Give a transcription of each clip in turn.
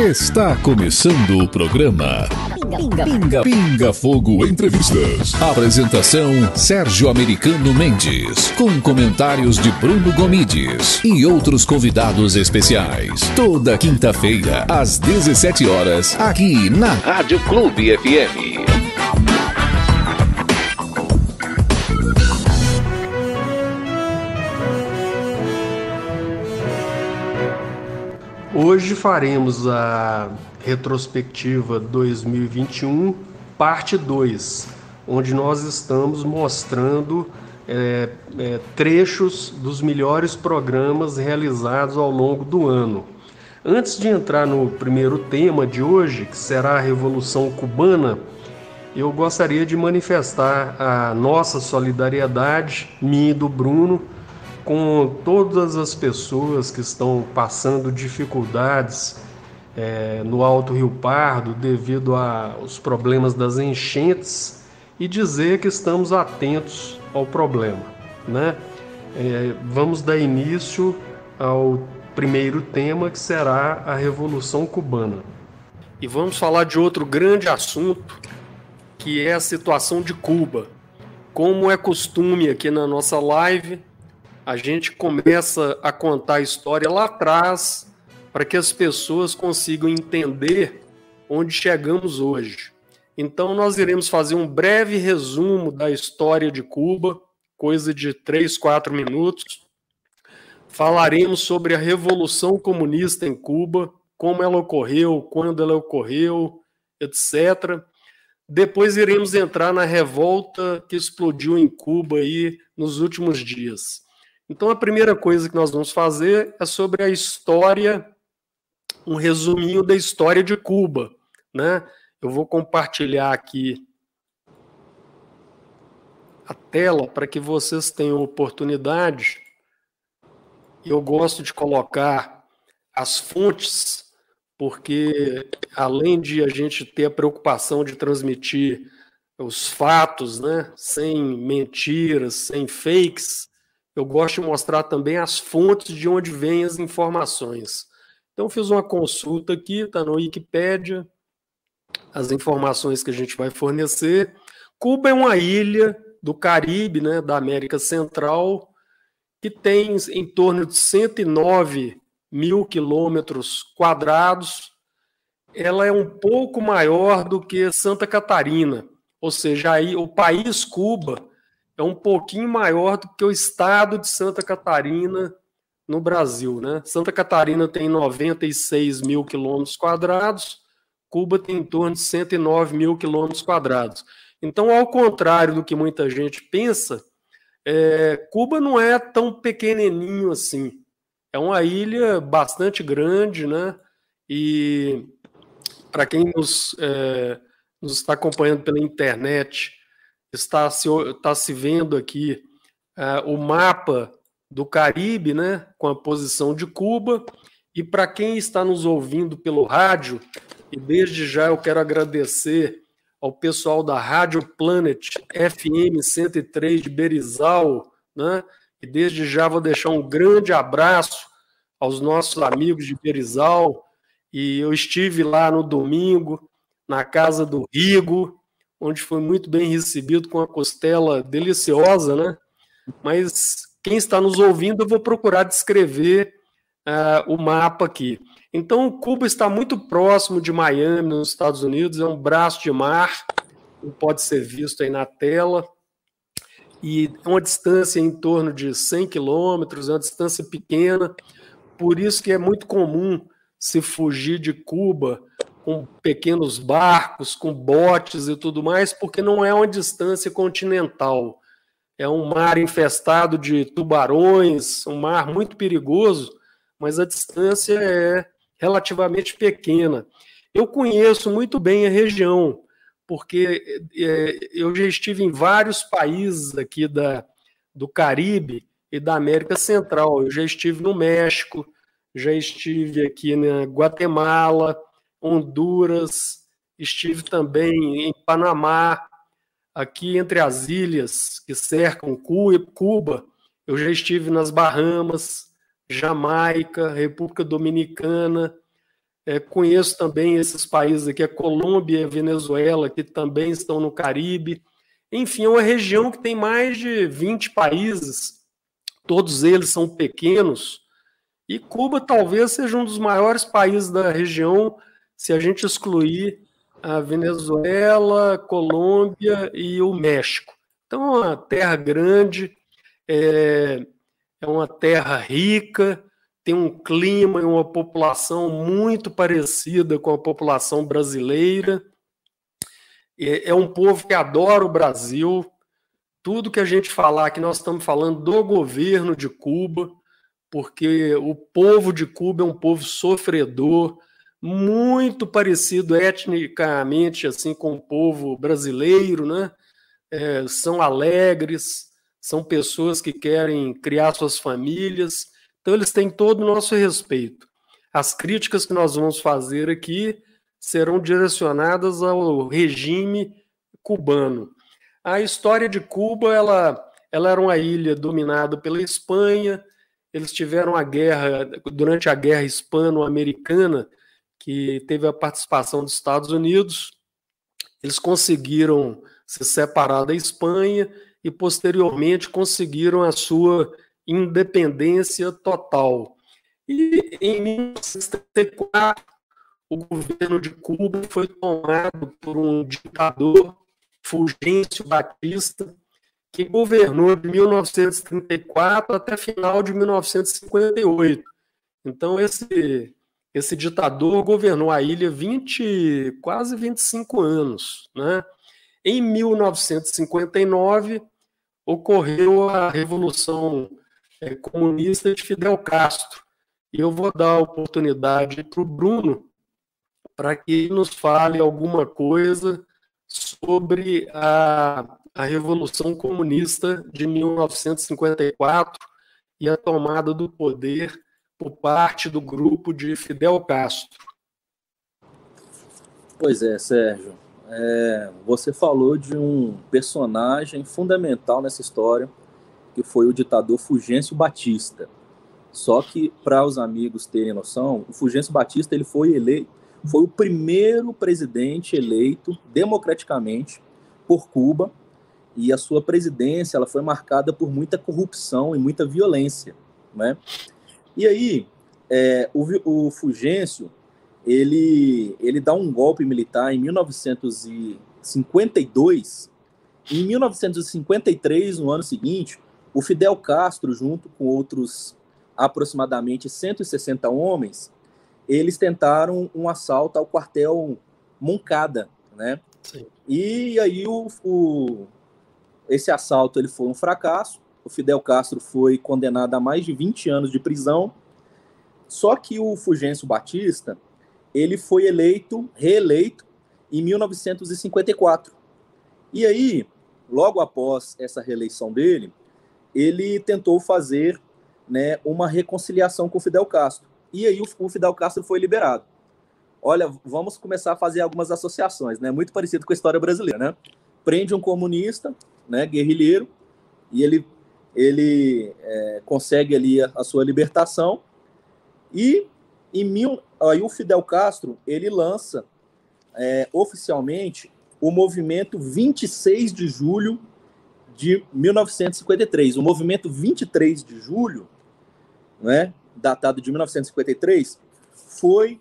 Está começando o programa Pinga, Pinga, Pinga Fogo Entrevistas. Apresentação Sérgio Americano Mendes, com comentários de Bruno Gomides e outros convidados especiais. Toda quinta-feira às 17 horas aqui na Rádio Clube FM. Hoje faremos a retrospectiva 2021, parte 2, onde nós estamos mostrando é, é, trechos dos melhores programas realizados ao longo do ano. Antes de entrar no primeiro tema de hoje, que será a Revolução Cubana, eu gostaria de manifestar a nossa solidariedade, minha e do Bruno, com todas as pessoas que estão passando dificuldades é, no Alto Rio Pardo devido aos problemas das enchentes e dizer que estamos atentos ao problema. Né? É, vamos dar início ao primeiro tema que será a Revolução Cubana. E vamos falar de outro grande assunto que é a situação de Cuba. Como é costume aqui na nossa live, a gente começa a contar a história lá atrás para que as pessoas consigam entender onde chegamos hoje. Então, nós iremos fazer um breve resumo da história de Cuba, coisa de três, quatro minutos. Falaremos sobre a Revolução Comunista em Cuba, como ela ocorreu, quando ela ocorreu, etc. Depois iremos entrar na revolta que explodiu em Cuba aí nos últimos dias. Então, a primeira coisa que nós vamos fazer é sobre a história, um resuminho da história de Cuba. Né? Eu vou compartilhar aqui a tela para que vocês tenham oportunidade. Eu gosto de colocar as fontes, porque além de a gente ter a preocupação de transmitir os fatos, né, sem mentiras, sem fakes, eu gosto de mostrar também as fontes de onde vêm as informações. Então, fiz uma consulta aqui, está no Wikipedia, as informações que a gente vai fornecer. Cuba é uma ilha do Caribe, né, da América Central, que tem em torno de 109 mil quilômetros quadrados. Ela é um pouco maior do que Santa Catarina, ou seja, aí o país Cuba é um pouquinho maior do que o estado de Santa Catarina no Brasil. Né? Santa Catarina tem 96 mil quilômetros quadrados, Cuba tem em torno de 109 mil quilômetros quadrados. Então, ao contrário do que muita gente pensa, é, Cuba não é tão pequenininho assim. É uma ilha bastante grande, né? E para quem nos, é, nos está acompanhando pela internet, está se, está se vendo aqui uh, o mapa do Caribe, né, com a posição de Cuba. E para quem está nos ouvindo pelo rádio, e desde já eu quero agradecer ao pessoal da Rádio Planet FM 103 de Berizal, né? E desde já vou deixar um grande abraço aos nossos amigos de Berizal. E eu estive lá no domingo, na casa do Rigo, onde foi muito bem recebido com a costela deliciosa, né? Mas quem está nos ouvindo, eu vou procurar descrever uh, o mapa aqui. Então, Cuba está muito próximo de Miami, nos Estados Unidos, é um braço de mar, pode ser visto aí na tela, e é uma distância em torno de 100 quilômetros, é uma distância pequena, por isso que é muito comum se fugir de Cuba com pequenos barcos, com botes e tudo mais, porque não é uma distância continental. É um mar infestado de tubarões, um mar muito perigoso, mas a distância é relativamente pequena. Eu conheço muito bem a região, porque é, eu já estive em vários países aqui da, do Caribe e da América Central. Eu já estive no México, já estive aqui na Guatemala, Honduras, estive também em Panamá, aqui entre as ilhas que cercam Cuba, eu já estive nas Bahamas, Jamaica, República Dominicana, É, conheço também esses países aqui, a Colômbia e a Venezuela, que também estão no Caribe. Enfim, é uma região que tem mais de 20 países, todos eles são pequenos, e Cuba talvez seja um dos maiores países da região, se a gente excluir a Venezuela, Colômbia e o México. Então, é uma terra grande, é, é uma terra rica, tem um clima e uma população muito parecida com a população brasileira. É, é um povo que adora o Brasil. Tudo que a gente falar que nós estamos falando do governo de Cuba, porque o povo de Cuba é um povo sofredor, muito parecido etnicamente assim com o povo brasileiro, né? É, são alegres, são pessoas que querem criar suas famílias, então eles têm todo o nosso respeito. As críticas que nós vamos fazer aqui serão direcionadas ao regime cubano. A história de Cuba, ela, ela era uma ilha dominada pela Espanha. Eles tiveram a guerra durante a guerra hispano-americana, que teve a participação dos Estados Unidos. Eles conseguiram se separar da Espanha e posteriormente conseguiram a sua independência total. E em 1974, o governo de Cuba foi tomado por um ditador, Fulgêncio Batista, que governou de 1934 até final de 1958. Então, esse, esse ditador governou a ilha 20, quase 25 anos. Né? Em 1959, ocorreu a Revolução é, Comunista de Fidel Castro. E eu vou dar a oportunidade para o Bruno para que ele nos fale alguma coisa sobre a, a Revolução Comunista de 1954 e a tomada do poder por parte do grupo de Fidel Castro. Pois é, Sérgio. É, você falou de um personagem fundamental nessa história, que foi o ditador Fulgêncio Batista. Só que, para os amigos terem noção, o Fulgêncio Batista ele foi eleito foi o primeiro presidente eleito democraticamente por Cuba e a sua presidência ela foi marcada por muita corrupção e muita violência, né? E aí é, o, o Fulgêncio ele ele dá um golpe militar em 1952. Em 1953, no ano seguinte, o Fidel Castro, junto com outros aproximadamente 160 homens, eles tentaram um assalto ao quartel Moncada, né? Sim. E aí o, o, esse assalto ele foi um fracasso. O Fidel Castro foi condenado a mais de 20 anos de prisão. Só que o Fulgêncio Batista ele foi eleito, reeleito em 1954. E aí, logo após essa reeleição dele, ele tentou fazer né, uma reconciliação com o Fidel Castro. E aí o, Fidel Castro foi liberado. Olha, vamos começar a fazer algumas associações, né? Muito parecido com a história brasileira, né? Prende um comunista, né, guerrilheiro, e ele ele é, consegue ali a, a, sua libertação. E em mil, aí o Fidel Castro ele lança é, oficialmente o movimento 26 de julho de 1953. O movimento 23 de julho, né, datado de 1953, foi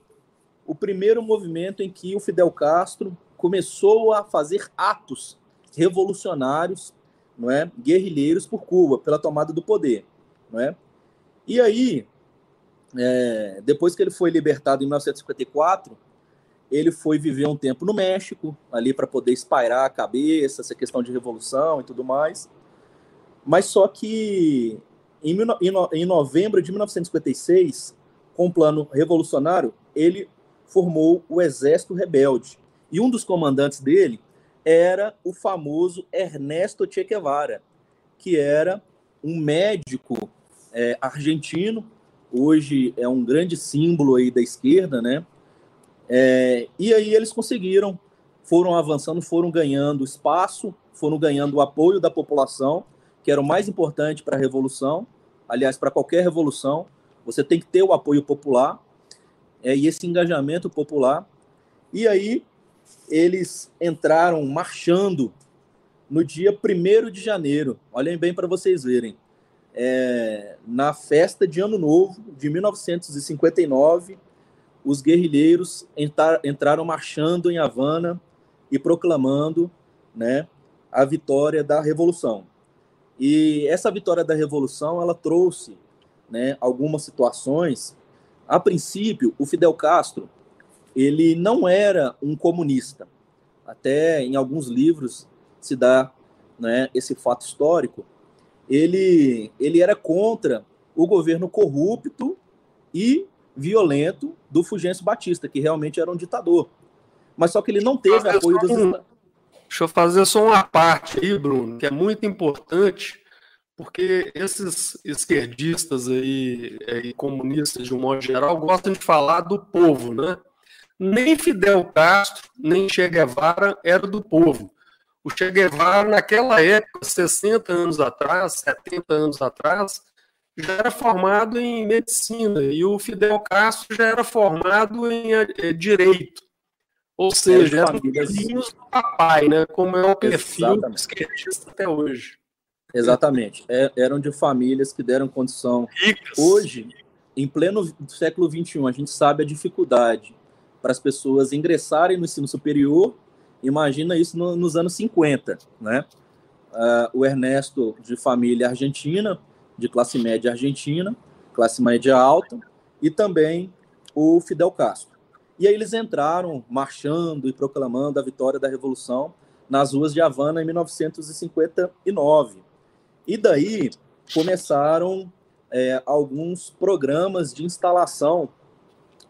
o primeiro movimento em que o Fidel Castro começou a fazer atos revolucionários, não é, guerrilheiros por Cuba, pela tomada do poder, não é? E aí, é, depois que ele foi libertado em 1954, ele foi viver um tempo no México, ali para poder espairar a cabeça, essa questão de revolução e tudo mais. Mas só que em, em novembro de 1956, com um plano revolucionário, ele formou o Exército Rebelde. E um dos comandantes dele era o famoso Ernesto Che Guevara, que era um médico é, argentino, hoje é um grande símbolo aí da esquerda, né? É, e aí eles conseguiram, foram avançando, foram ganhando espaço, foram ganhando o apoio da população que era o mais importante para a revolução. Aliás, para qualquer revolução, você tem que ter o apoio popular. é, e esse engajamento popular. E aí eles entraram marchando no dia 1 de janeiro. Olhem bem para vocês verem. É, na festa de Ano Novo de 1959, os guerrilheiros entrar, entraram marchando em Havana e proclamando né, a vitória da Revolução. E essa vitória da Revolução ela trouxe né, algumas situações. A princípio, o Fidel Castro ele não era um comunista. Até em alguns livros se dá né, esse fato histórico. Ele, ele era contra o governo corrupto e violento do Fulgêncio Batista, que realmente era um ditador. Mas só que ele não teve apoio dos. Deixa eu fazer só uma parte aí, Bruno, que é muito importante, porque esses esquerdistas aí, e comunistas de um modo geral, gostam de falar do povo, né? Nem Fidel Castro, nem Che Guevara era do povo. O Che Guevara, naquela época, 60 anos atrás, 70 anos atrás, já era formado em medicina e o Fidel Castro já era formado em é, direito. Ou seja, eram filhinhos do papai, né? Como é o perfil do esquerdista até hoje. Exatamente. É, eram de famílias que deram condição. Ricas. Hoje, em pleno século XXI, a gente sabe a dificuldade para as pessoas ingressarem no ensino superior. Imagina isso no, nos anos 50, né? Uh, o Ernesto, de família argentina, de classe média argentina, classe média alta, e também o Fidel Castro. E aí eles entraram marchando e proclamando a vitória da Revolução nas ruas de Havana em 1959. E daí começaram é, alguns programas de instalação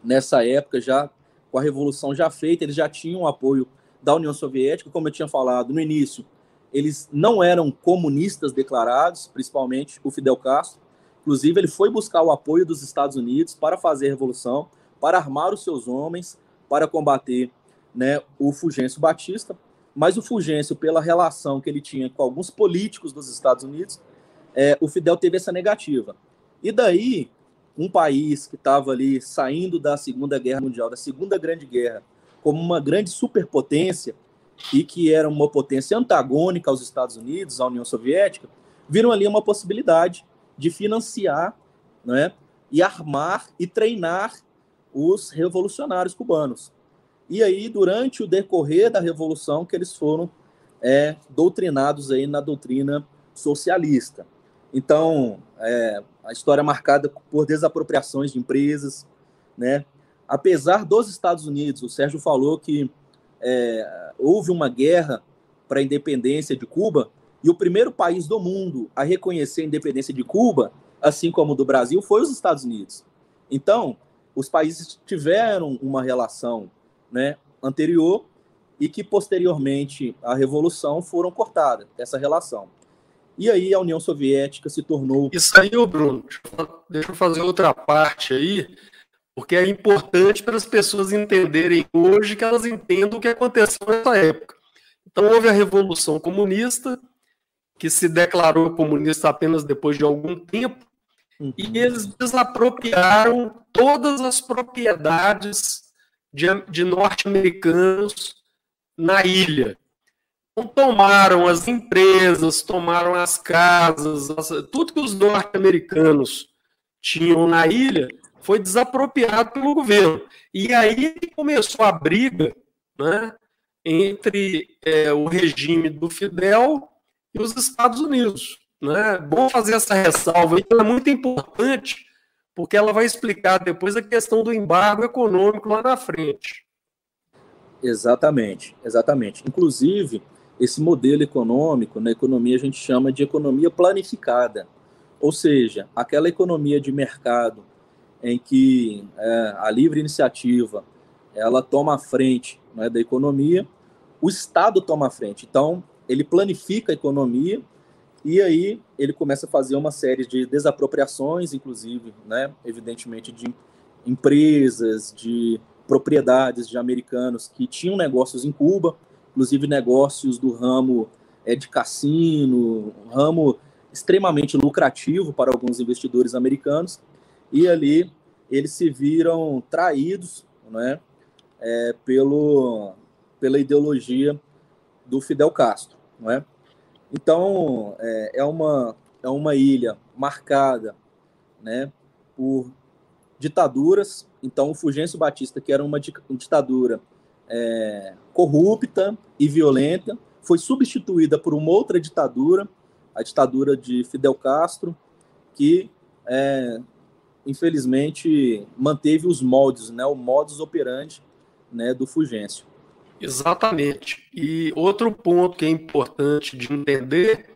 nessa época já com a revolução já feita, eles já tinham o apoio da União Soviética, como eu tinha falado no início, eles não eram comunistas declarados, principalmente o Fidel Castro. Inclusive, ele foi buscar o apoio dos Estados Unidos para fazer a revolução, para armar os seus homens, para combater né, o Fulgêncio Batista. Mas o Fulgêncio, pela relação que ele tinha com alguns políticos dos Estados Unidos, é, o Fidel teve essa negativa. E daí, um país que estava ali saindo da Segunda Guerra Mundial, da Segunda Grande Guerra, como uma grande superpotência e que era uma potência antagônica aos Estados Unidos, à União Soviética, viram ali uma possibilidade de financiar né, e armar e treinar os revolucionários cubanos. E aí, durante o decorrer da Revolução, que eles foram é, doutrinados aí na doutrina socialista. Então, é, a história é marcada por desapropriações de empresas, né? Apesar dos Estados Unidos, o Sérgio falou que é, houve uma guerra para a independência de Cuba e o primeiro país do mundo a reconhecer a independência de Cuba, assim como do Brasil, foi os Estados Unidos. Então, os países tiveram uma relação né, anterior e que posteriormente à revolução foram cortadas essa relação. E aí a União Soviética se tornou. Isso aí, Bruno, deixa eu fazer outra parte aí, porque é importante para as pessoas entenderem hoje que elas entendam o que aconteceu nessa época. Então houve a Revolução Comunista, que se declarou comunista apenas depois de algum tempo, uhum. e eles desapropriaram todas as propriedades de, de norte-americanos na ilha. Então, tomaram as empresas, tomaram as casas, as, tudo que os norte-americanos tinham na ilha foi desapropriado pelo governo. E aí começou a briga né, entre é, o regime do Fidel e os Estados Unidos. Né? Bom fazer essa ressalva, ela é muito importante, porque ela vai explicar depois a questão do embargo econômico lá na frente. Exatamente, exatamente. Inclusive, esse modelo econômico, na economia a gente chama de economia planificada, ou seja, aquela economia de mercado em que é, a livre iniciativa ela toma a frente né, da economia, o Estado toma a frente. Então, ele planifica a economia e aí ele começa a fazer uma série de desapropriações, inclusive, né, evidentemente, de empresas, de propriedades de americanos que tinham negócios em Cuba, inclusive negócios do ramo é, de cassino, um ramo extremamente lucrativo para alguns investidores americanos, e ali eles se viram traídos né, é, pelo, pela ideologia do Fidel Castro. Não é? Então, é, é, uma, é uma ilha marcada né, por ditaduras. Então, o Fulgêncio Batista, que era uma ditadura é, corrupta e violenta, foi substituída por uma outra ditadura, a ditadura de Fidel Castro, que é, infelizmente manteve os moldes, né, o modus operandi né, do Fulgêncio. Exatamente. E outro ponto que é importante de entender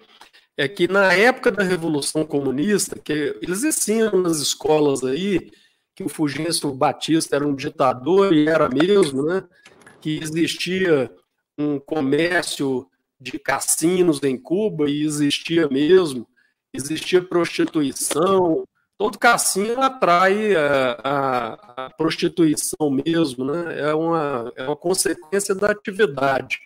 é que na época da Revolução Comunista, que eles ensinam nas escolas aí que o Fulgêncio Batista era um ditador e era mesmo, né? Que existia um comércio de cassinos em Cuba e existia mesmo, existia prostituição, todo cassino atrai a, a, a, prostituição mesmo, né? É uma, é uma consequência da atividade.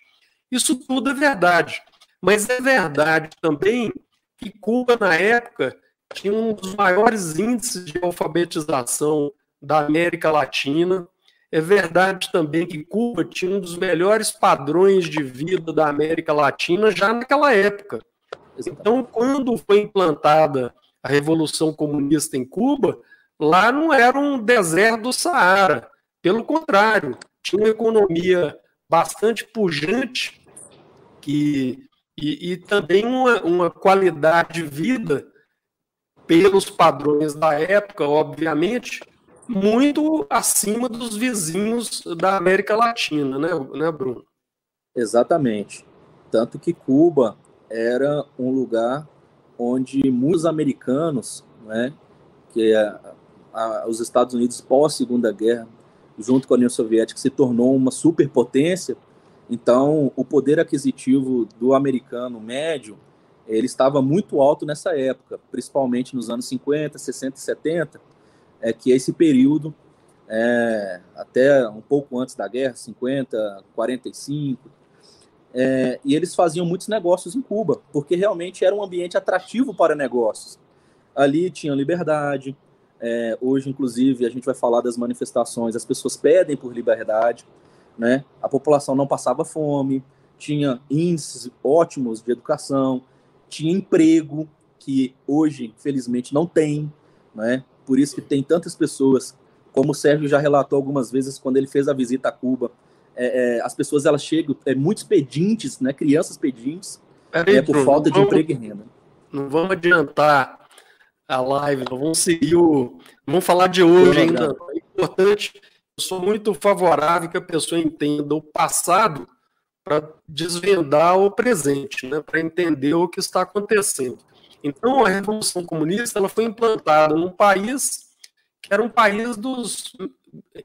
Isso tudo é verdade. Mas é verdade também que Cuba, na época, tinha um dos maiores índices de alfabetização da América Latina. É verdade também que Cuba tinha um dos melhores padrões de vida da América Latina já naquela época. Então, quando foi implantada a Revolução Comunista em Cuba, lá não era um deserto do Saara. Pelo contrário, tinha uma economia bastante pujante que, e, e também uma, uma qualidade de vida, pelos padrões da época, obviamente, muito acima dos vizinhos da América Latina, né, né Bruno? Exatamente. Tanto que Cuba era um lugar onde muitos americanos, né, que é a, os Estados Unidos pós Segunda Guerra, junto com a União Soviética, se tornou uma superpotência. Então, o poder aquisitivo do americano médio ele estava muito alto nessa época, principalmente nos anos 50, 60 e 70, é que esse período é, até um pouco antes da guerra, 50, 45, é, e eles faziam muitos negócios em Cuba, porque realmente era um ambiente atrativo para negócios. Ali tinha liberdade. É, hoje, inclusive, a gente vai falar das manifestações. As pessoas pedem por liberdade, né? A população não passava fome, tinha índices ótimos de educação, tinha emprego que hoje, infelizmente, não tem, né? Por isso que tem tantas pessoas, como o Sérgio já relatou algumas vezes quando ele fez a visita a Cuba, é, é, as pessoas elas chegam, é, muitos pedintes, né, crianças pedintes, Peraí, é, por Bruno, falta de vamos, emprego e renda. Não vamos adiantar a live, não vamos seguir o. Vamos falar de hoje ainda. É importante, eu sou muito favorável que a pessoa entenda o passado para desvendar o presente, né, para entender o que está acontecendo. Então, a Revolução Comunista ela foi implantada num país que era um país dos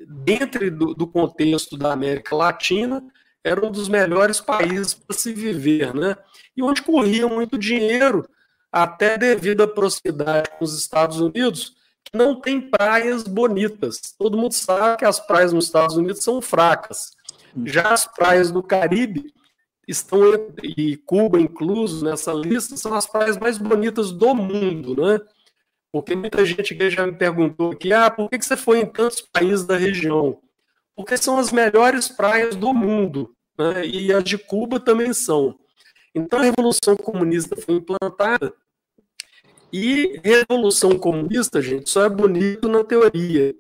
dentro do, do, contexto da América Latina, era um dos melhores países para se viver, né? E onde corria muito dinheiro, até devido à proximidade com os Estados Unidos, que não tem praias bonitas. Todo mundo sabe que as praias nos Estados Unidos são fracas. Já as praias do Caribe estão e Cuba incluso nessa lista são as praias mais bonitas do mundo, né? Porque muita gente já me perguntou aqui, ah, por que você foi em tantos países da região? Porque são as melhores praias do mundo, né? e as de Cuba também são. Então a Revolução Comunista foi implantada, e Revolução Comunista, gente, só é bonito na teoria.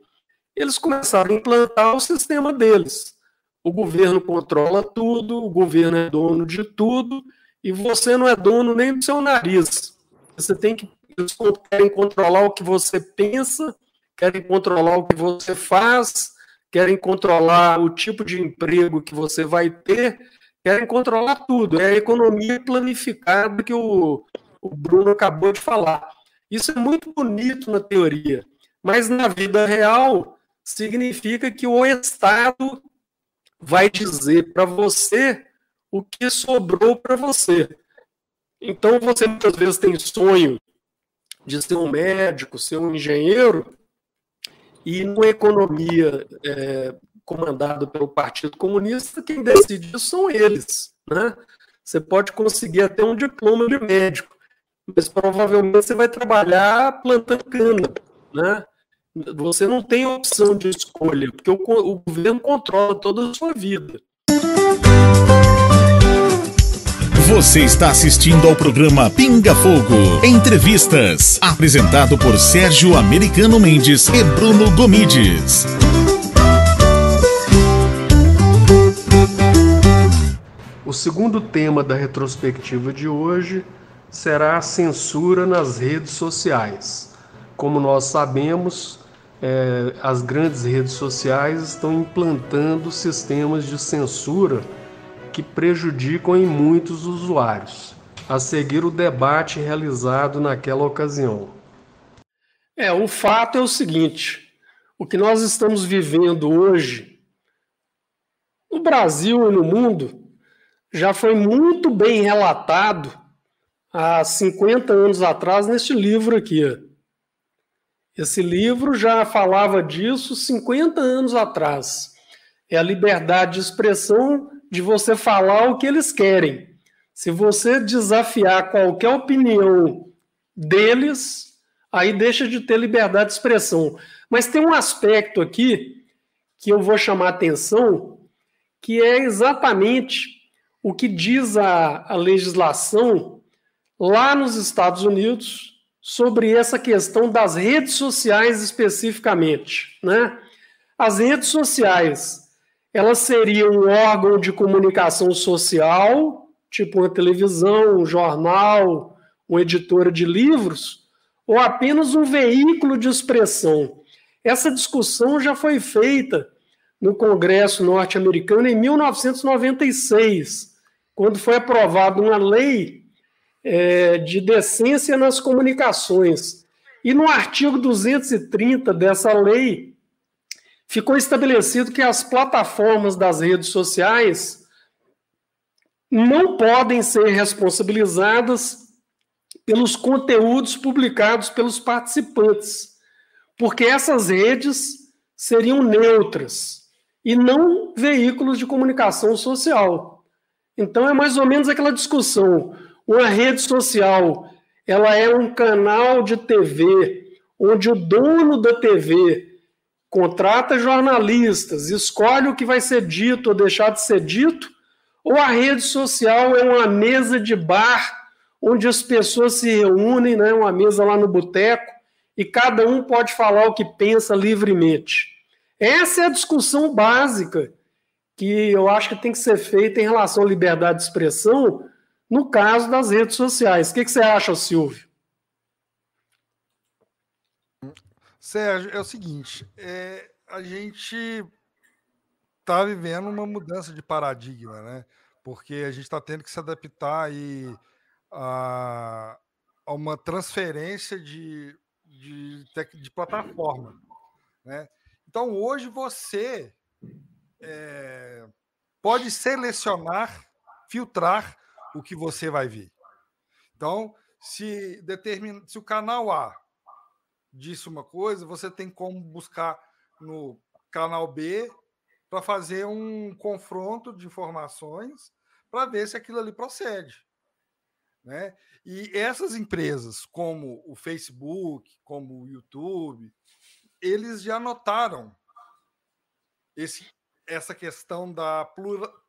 Eles começaram a implantar o sistema deles. O governo controla tudo, o governo é dono de tudo, e você não é dono nem do seu nariz. Você tem que eles querem controlar o que você pensa, querem controlar o que você faz, querem controlar o tipo de emprego que você vai ter, querem controlar tudo. É a economia planificada que o, o Bruno acabou de falar. Isso é muito bonito na teoria, mas na vida real significa que o Estado vai dizer para você o que sobrou para você. Então você muitas vezes tem sonho de ser um médico, ser um engenheiro, e numa economia é, comandada pelo Partido Comunista, quem decide são eles. Né? Você pode conseguir até um diploma de médico, mas provavelmente você vai trabalhar plantando cana. Né? Você não tem opção de escolha, porque o, o governo controla toda a sua vida. Você está assistindo ao programa Pinga Fogo Entrevistas, apresentado por Sérgio Americano Mendes e Bruno Gomides. O segundo tema da retrospectiva de hoje será a censura nas redes sociais. Como nós sabemos, é, as grandes redes sociais estão implantando sistemas de censura que prejudicam em muitos usuários. A seguir o debate realizado naquela ocasião. É, o fato é o seguinte: o que nós estamos vivendo hoje, no Brasil e no mundo, já foi muito bem relatado há 50 anos atrás neste livro aqui. Esse livro já falava disso 50 anos atrás. É a liberdade de expressão de você falar o que eles querem. Se você desafiar qualquer opinião deles, aí deixa de ter liberdade de expressão. Mas tem um aspecto aqui que eu vou chamar atenção, que é exatamente o que diz a, a legislação lá nos Estados Unidos sobre essa questão das redes sociais especificamente, né? As redes sociais, elas seriam um órgão de comunicação social, tipo uma televisão, um jornal, uma editora de livros, ou apenas um veículo de expressão? Essa discussão já foi feita no Congresso norte-americano em 1996, quando foi aprovada uma lei é, de decência nas comunicações. E no artigo 230 dessa lei, ficou estabelecido que as plataformas das redes sociais não podem ser responsabilizadas pelos conteúdos publicados pelos participantes, porque essas redes seriam neutras e não veículos de comunicação social. Então é mais ou menos aquela discussão. Uma rede social, ela é um canal de TV onde o dono da TV contrata jornalistas, escolhe o que vai ser dito ou deixar de ser dito, ou a rede social é uma mesa de bar onde as pessoas se reúnem, né, uma mesa lá no boteco, e cada um pode falar o que pensa livremente. Essa é a discussão básica que eu acho que tem que ser feita em relação à liberdade de expressão, no caso das redes sociais. O que, que você acha, Silvio? Sérgio, é o seguinte: é, a gente está vivendo uma mudança de paradigma, né? Porque a gente está tendo que se adaptar aí a, a uma transferência de, de, de, plataforma, né? Então hoje você é, pode selecionar, filtrar o que você vai ver. Então, se determina, se o canal A disse uma coisa, você tem como buscar no canal B para fazer um confronto de informações para ver se aquilo ali procede. Né? E essas empresas, como o Facebook, como o YouTube, eles já notaram esse, essa questão da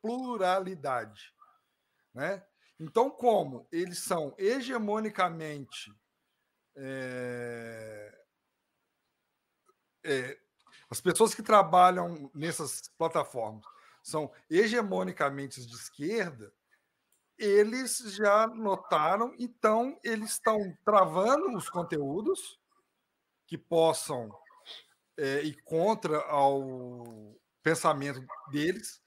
pluralidade. Né? Então, como? Eles são hegemonicamente é, é, as pessoas que trabalham nessas plataformas são hegemonicamente de esquerda, eles já notaram, então eles estão travando os conteúdos que possam é, ir contra ao pensamento deles,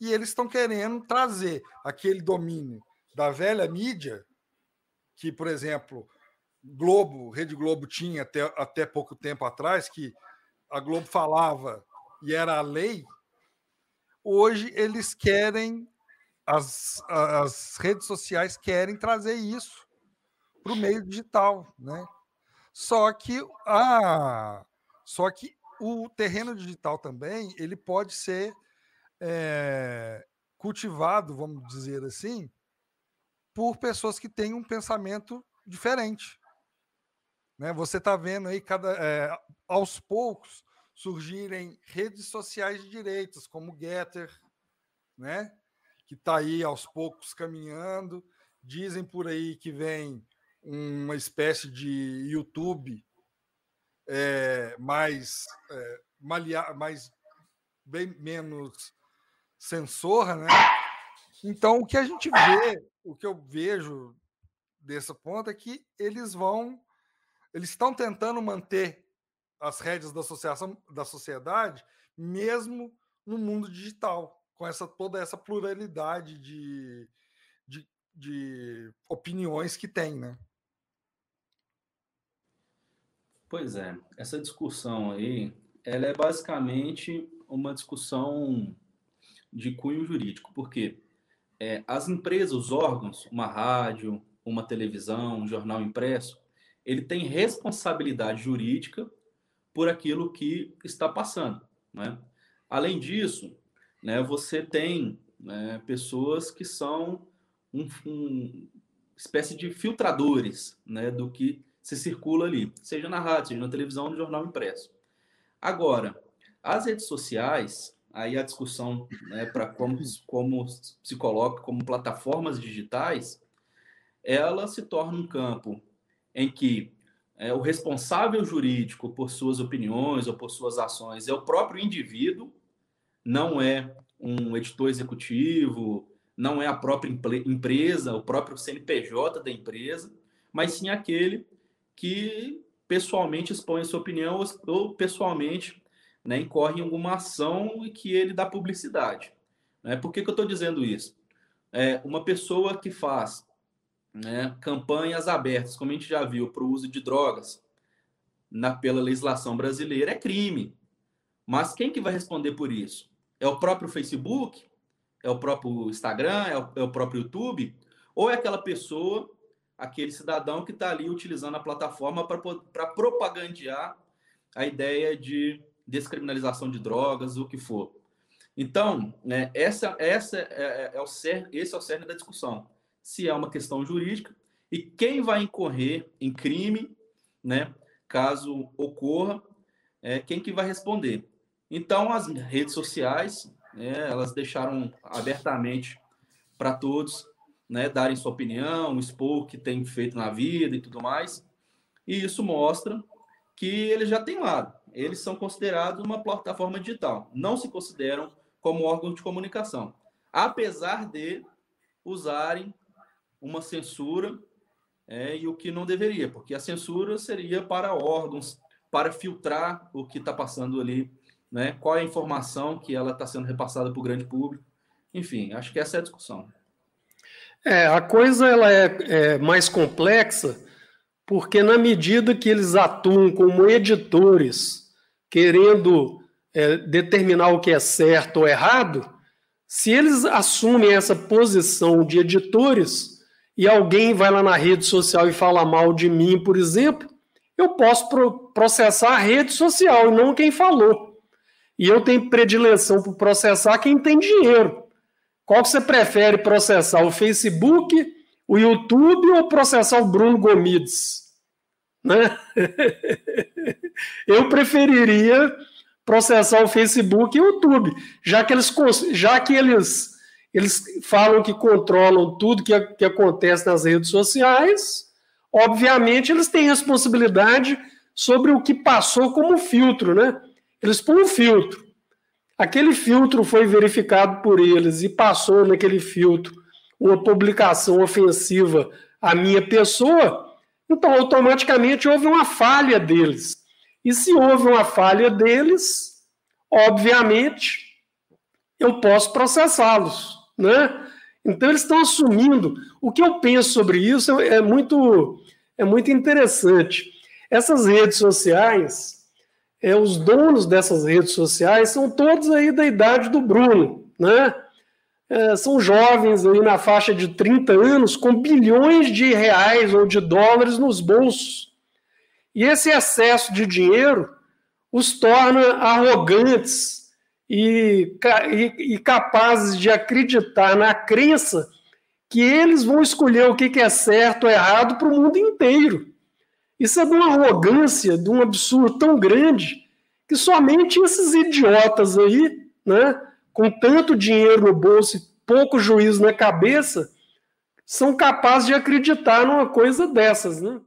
e eles estão querendo trazer aquele domínio da velha mídia, que, por exemplo, Globo, Rede Globo tinha até, até pouco tempo atrás, que a Globo falava e era a lei, hoje eles querem, as, as redes sociais querem trazer isso para o meio digital, né? Só que a, só que o terreno digital também ele pode ser é, cultivado, vamos dizer assim, por pessoas que têm um pensamento diferente. Né? Você está vendo aí cada, é, aos poucos surgirem redes sociais de direitos, como Getter, né? que está aí aos poucos caminhando. Dizem por aí que vem uma espécie de YouTube é, mais, é, mais bem menos sensor, né? Então o que a gente vê, o que eu vejo desse ponto é que eles vão, eles estão tentando manter as rédeas da associação da sociedade, mesmo no mundo digital, com essa toda essa pluralidade de, de, de opiniões que tem, né? Pois é, essa discussão aí, ela é basicamente uma discussão de cunho jurídico, porque é, as empresas, os órgãos, uma rádio, uma televisão, um jornal impresso, ele tem responsabilidade jurídica por aquilo que está passando, né? Além disso, né, você tem né, pessoas que são um, um espécie de filtradores né, do que se circula ali, seja na rádio, seja na televisão, no jornal impresso. Agora, as redes sociais, aí a discussão né, para como, como se coloca como plataformas digitais, ela se torna um campo em que é, o responsável jurídico por suas opiniões ou por suas ações é o próprio indivíduo, não é um editor executivo, não é a própria empresa, o próprio CNPJ da empresa, mas sim aquele que pessoalmente expõe a sua opinião ou, pessoalmente né, incorre em alguma ação e que ele dá publicidade. Né? Por que, que eu estou dizendo isso? É, uma pessoa que faz né, campanhas abertas, como a gente já viu, para o uso de drogas na, pela legislação brasileira, é crime. Mas quem que vai responder por isso? É o próprio Facebook? É o próprio Instagram? É o, é o próprio YouTube? Ou é aquela pessoa aquele cidadão que está ali utilizando a plataforma para propagandear a ideia de descriminalização de drogas, o que for. Então, né, essa, essa é, é, é o cerne, esse é o cerne da discussão. Se é uma questão jurídica e quem vai incorrer em crime, né, caso ocorra, é quem que vai responder. Então, as redes sociais, né, elas deixaram abertamente para todos né, darem sua opinião, expor o que tem feito na vida e tudo mais. E isso mostra que eles já têm lado. Eles são considerados uma plataforma digital, não se consideram como órgão de comunicação, apesar de usarem uma censura é, e o que não deveria, porque a censura seria para órgãos, para filtrar o que está passando ali, né? qual é a informação que ela está sendo repassada para o grande público. Enfim, acho que essa é a discussão. É, a coisa ela é, é mais complexa porque na medida que eles atuam como editores, querendo é, determinar o que é certo ou errado, se eles assumem essa posição de editores e alguém vai lá na rede social e fala mal de mim, por exemplo, eu posso pro processar a rede social e não quem falou. E eu tenho predileção por processar quem tem dinheiro. Qual que você prefere processar, o Facebook, o YouTube ou processar o Bruno Gomides? Né? Eu preferiria processar o Facebook e o YouTube, já que eles, já que eles, eles falam que controlam tudo que, que acontece nas redes sociais, obviamente eles têm responsabilidade sobre o que passou como filtro, né? Eles põem um filtro aquele filtro foi verificado por eles e passou naquele filtro uma publicação ofensiva à minha pessoa, então automaticamente houve uma falha deles. E se houve uma falha deles, obviamente eu posso processá-los, né? Então eles estão assumindo. O que eu penso sobre isso é muito é muito interessante. Essas redes sociais, é, os donos dessas redes sociais são todos aí da idade do Bruno, né? É, são jovens aí na faixa de 30 anos com bilhões de reais ou de dólares nos bolsos. E esse excesso de dinheiro os torna arrogantes e, e, e capazes de acreditar na crença que eles vão escolher o que é certo ou errado para o mundo inteiro. Isso é de uma arrogância, de um absurdo tão grande que somente esses idiotas aí, né, com tanto dinheiro no bolso e pouco juízo na cabeça, são capazes de acreditar numa coisa dessas, né?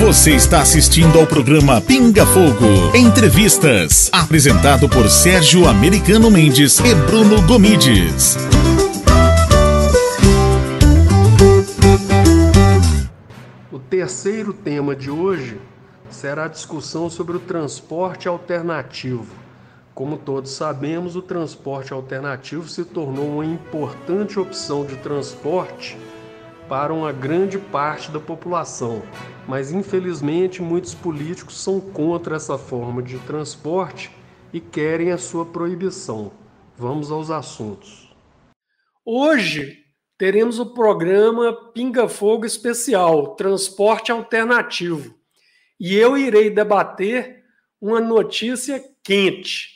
Você está assistindo ao programa Pinga Fogo Entrevistas, apresentado por Sérgio Americano Mendes e Bruno Gomides. O terceiro tema de hoje será a discussão sobre o transporte alternativo. Como todos sabemos, o transporte alternativo se tornou uma importante opção de transporte para uma grande parte da população, mas infelizmente muitos políticos são contra essa forma de transporte e querem a sua proibição. Vamos aos assuntos. Hoje teremos o programa Pinga Fogo Especial Transporte Alternativo e eu irei debater uma notícia quente: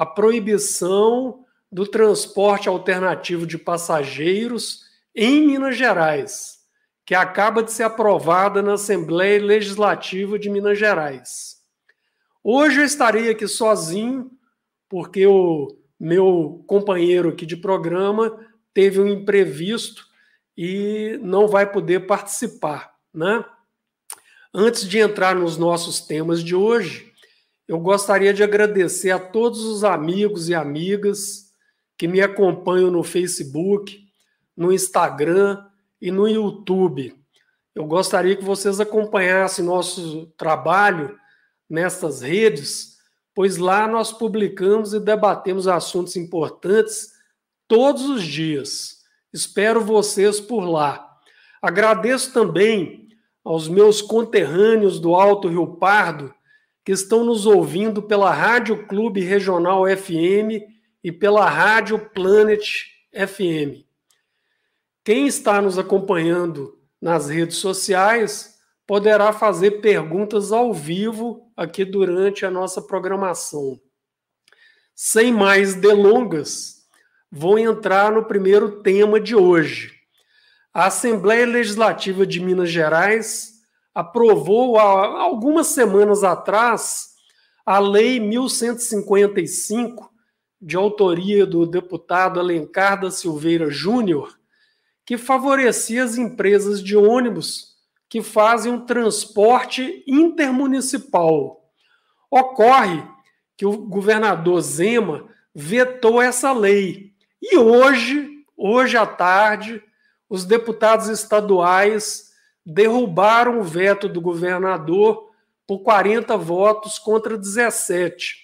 a proibição do transporte alternativo de passageiros em Minas Gerais, que acaba de ser aprovada na Assembleia Legislativa de Minas Gerais. Hoje eu estarei aqui sozinho, porque o meu companheiro aqui de programa teve um imprevisto e não vai poder participar, né? Antes de entrar nos nossos temas de hoje, eu gostaria de agradecer a todos os amigos e amigas que me acompanham no Facebook, no Instagram e no YouTube. Eu gostaria que vocês acompanhassem nosso trabalho nessas redes, pois lá nós publicamos e debatemos assuntos importantes todos os dias. Espero vocês por lá. Agradeço também aos meus conterrâneos do Alto Rio Pardo estão nos ouvindo pela Rádio Clube Regional FM e pela Rádio Planet FM. Quem está nos acompanhando nas redes sociais poderá fazer perguntas ao vivo aqui durante a nossa programação. Sem mais delongas, vou entrar no primeiro tema de hoje. A Assembleia Legislativa de Minas Gerais aprovou há algumas semanas atrás a Lei 1155, de autoria do deputado Alencar da Silveira Júnior, que favorecia as empresas de ônibus que fazem um transporte intermunicipal. Ocorre que o governador Zema vetou essa lei. E hoje, hoje à tarde, os deputados estaduais derrubaram o veto do governador por 40 votos contra 17,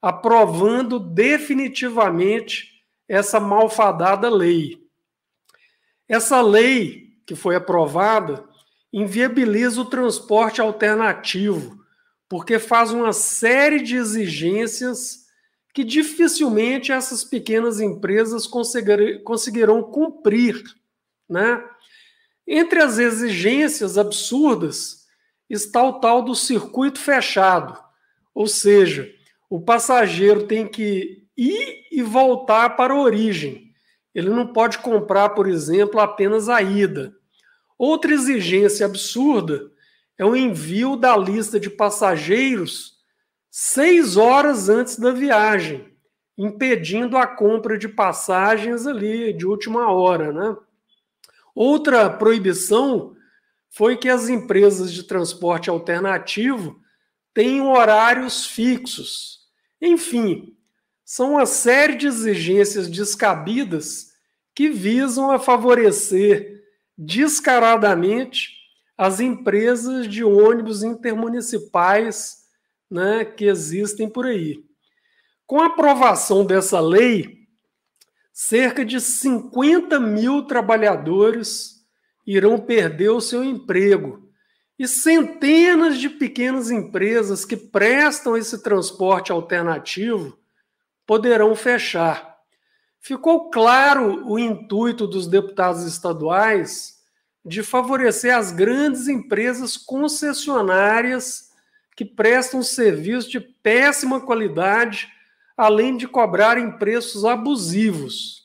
aprovando definitivamente essa malfadada lei. Essa lei que foi aprovada inviabiliza o transporte alternativo, porque faz uma série de exigências que dificilmente essas pequenas empresas conseguirão cumprir. Né? Entre as exigências absurdas está o tal do circuito fechado, ou seja, o passageiro tem que ir e voltar para a origem ele não pode comprar, por exemplo, apenas a ida. Outra exigência absurda é o envio da lista de passageiros seis horas antes da viagem, impedindo a compra de passagens ali de última hora, né? Outra proibição foi que as empresas de transporte alternativo tenham horários fixos. Enfim, são uma série de exigências descabidas que visam a favorecer descaradamente as empresas de ônibus intermunicipais né, que existem por aí. Com a aprovação dessa lei, cerca de 50 mil trabalhadores irão perder o seu emprego e centenas de pequenas empresas que prestam esse transporte alternativo poderão fechar. Ficou claro o intuito dos deputados estaduais de favorecer as grandes empresas concessionárias que prestam serviço de péssima qualidade, além de cobrarem preços abusivos.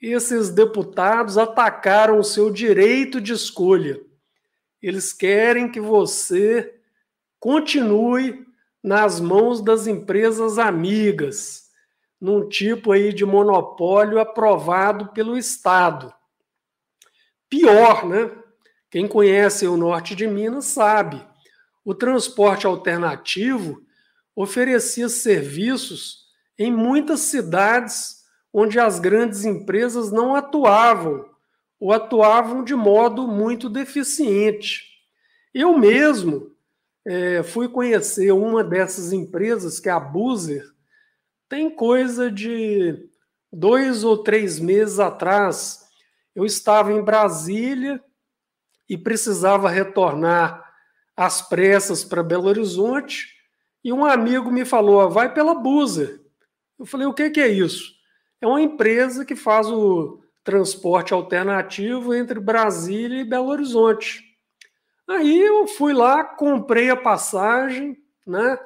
esses deputados atacaram o seu direito de escolha. Eles querem que você continue nas mãos das empresas amigas, num tipo aí de monopólio aprovado pelo Estado. Pior, né? Quem conhece o norte de Minas sabe. O transporte alternativo oferecia serviços em muitas cidades onde as grandes empresas não atuavam ou atuavam de modo muito deficiente. Eu mesmo é, fui conhecer uma dessas empresas, que é a Buzer, tem coisa de dois ou três meses atrás. Eu estava em Brasília e precisava retornar às pressas para Belo Horizonte e um amigo me falou: vai pela Buzer. Eu falei: o que, que é isso? é uma empresa que faz o transporte alternativo entre Brasília e Belo Horizonte. Aí eu fui lá, comprei a passagem, né?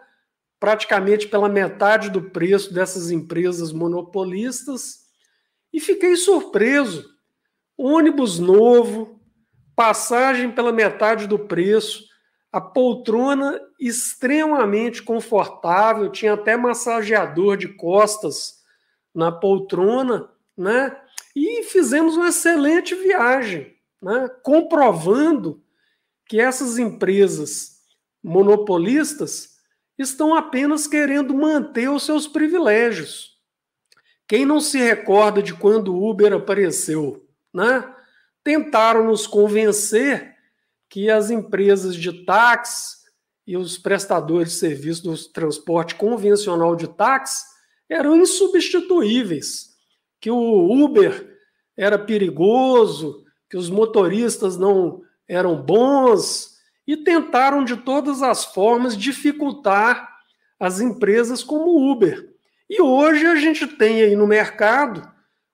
praticamente pela metade do preço dessas empresas monopolistas, e fiquei surpreso. Ônibus novo, passagem pela metade do preço, a poltrona extremamente confortável, tinha até massageador de costas na poltrona, né? E fizemos uma excelente viagem, né? comprovando que essas empresas monopolistas estão apenas querendo manter os seus privilégios. Quem não se recorda de quando o Uber apareceu, né? Tentaram nos convencer que as empresas de táxi e os prestadores de serviço do transporte convencional de táxi eram insubstituíveis, que o Uber era perigoso, que os motoristas não eram bons e tentaram de todas as formas dificultar as empresas como o Uber. E hoje a gente tem aí no mercado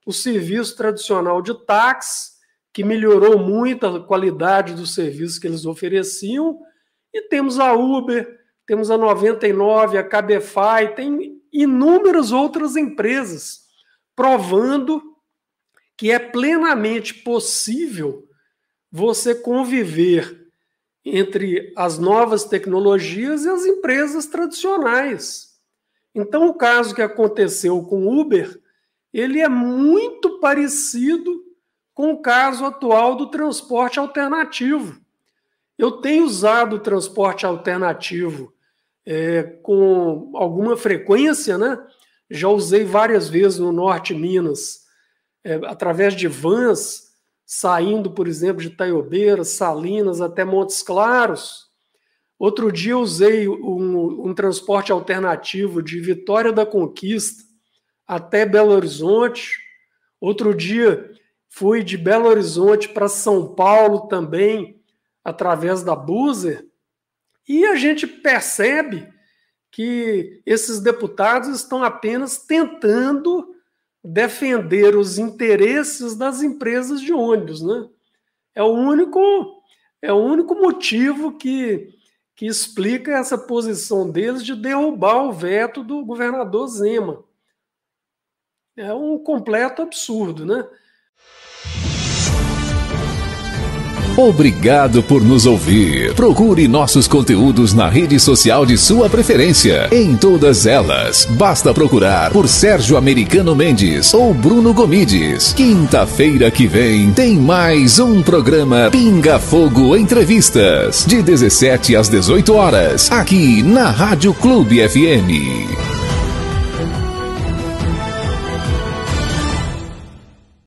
o serviço tradicional de táxi, que melhorou muito a qualidade do serviço que eles ofereciam, e temos a Uber, temos a 99, a Cabify, tem inúmeras outras empresas, provando que é plenamente possível você conviver entre as novas tecnologias e as empresas tradicionais. Então, o caso que aconteceu com Uber, ele é muito parecido com o caso atual do transporte alternativo. Eu tenho usado o transporte alternativo é, com alguma frequência, né? Já usei várias vezes no Norte Minas, é, através de vans, saindo, por exemplo, de Taiobeira, Salinas até Montes Claros. Outro dia usei um, um transporte alternativo de Vitória da Conquista até Belo Horizonte. Outro dia fui de Belo Horizonte para São Paulo também, através da Buser. E a gente percebe que esses deputados estão apenas tentando defender os interesses das empresas de ônibus, né? É o único é o único motivo que que explica essa posição deles de derrubar o veto do governador Zema. É um completo absurdo, né? Obrigado por nos ouvir. Procure nossos conteúdos na rede social de sua preferência. Em todas elas, basta procurar por Sérgio Americano Mendes ou Bruno Gomides. Quinta-feira que vem tem mais um programa Pinga Fogo Entrevistas, de 17 às 18 horas, aqui na Rádio Clube FM.